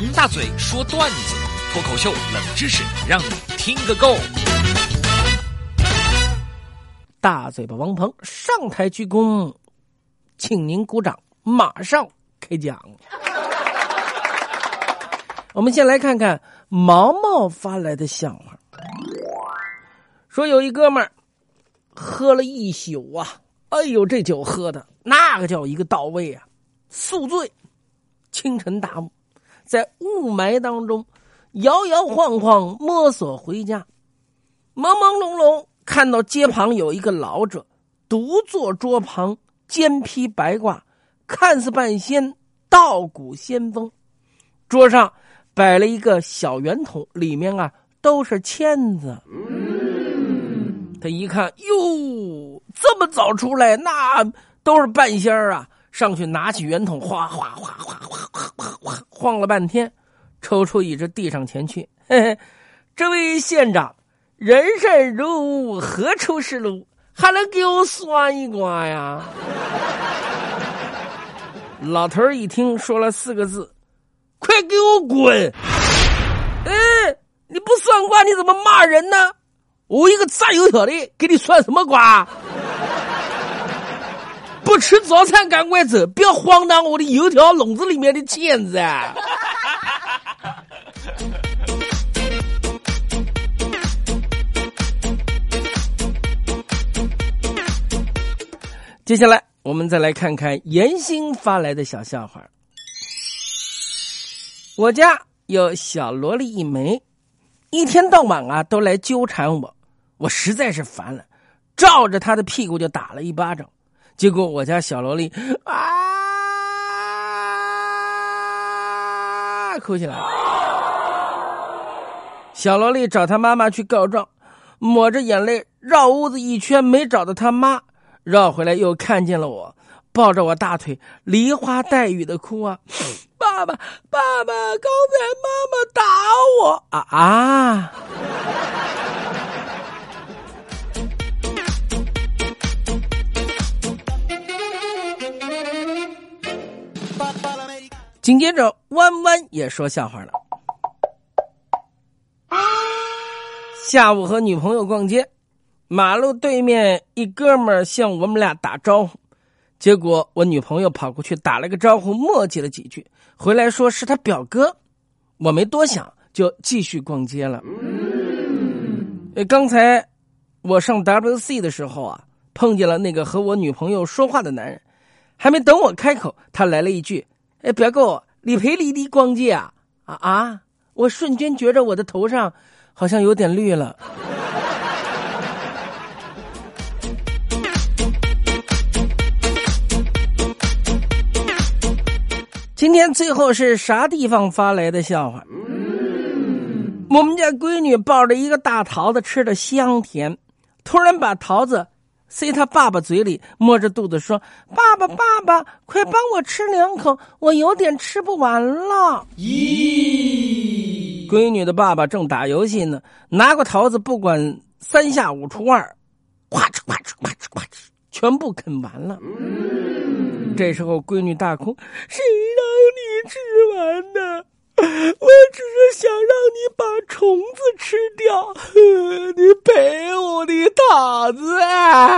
王大嘴说段子，脱口秀冷知识，让你听个够。大嘴巴王鹏上台鞠躬，请您鼓掌，马上开讲。我们先来看看毛毛发来的笑话，说有一哥们儿喝了一宿啊，哎呦，这酒喝的那个叫一个到位啊，宿醉。清晨大雾，在雾霾当中摇摇晃晃摸索回家，朦朦胧胧看到街旁有一个老者独坐桌旁，肩披白褂，看似半仙，道骨仙风。桌上摆了一个小圆筒，里面啊都是签子。他一看，哟，这么早出来，那都是半仙儿啊！上去拿起圆筒，哗哗哗哗晃了半天，抽出一只递上前去。嘿嘿，这位县长，人生如雾，何处是路？还能给我算一卦呀？老头一听，说了四个字：“快给我滚！”哎，你不算卦，你怎么骂人呢？我一个炸油条的，给你算什么卦？不吃早餐赶快走，不要荒唐我的油条笼子里面的毽子啊！接下来我们再来看看严鑫发来的小笑话。我家有小萝莉一枚，一天到晚啊都来纠缠我，我实在是烦了，照着她的屁股就打了一巴掌。结果我家小萝莉啊哭起来，小萝莉找她妈妈去告状，抹着眼泪绕屋子一圈没找到她妈，绕回来又看见了我，抱着我大腿梨花带雨的哭啊！爸爸，爸爸，刚才妈妈打我啊啊！紧接着，弯弯也说笑话了。下午和女朋友逛街，马路对面一哥们儿向我们俩打招呼，结果我女朋友跑过去打了个招呼，磨叽了几句，回来说是他表哥。我没多想，就继续逛街了。刚才我上 WC 的时候啊，碰见了那个和我女朋友说话的男人，还没等我开口，他来了一句。哎，表哥，你陪丽丽逛街啊？啊啊！我瞬间觉着我的头上好像有点绿了。今天最后是啥地方发来的笑话？我们家闺女抱着一个大桃子，吃的香甜，突然把桃子。塞他爸爸嘴里，摸着肚子说：“爸爸，爸爸，快帮我吃两口，我有点吃不完了。”咦，闺女的爸爸正打游戏呢，拿过桃子，不管三下五除二，咵哧咵哧咵哧咵哧，全部啃完了。这时候，闺女大哭：“谁让你吃完的？我只是想让你把虫子吃掉，你桃子啊。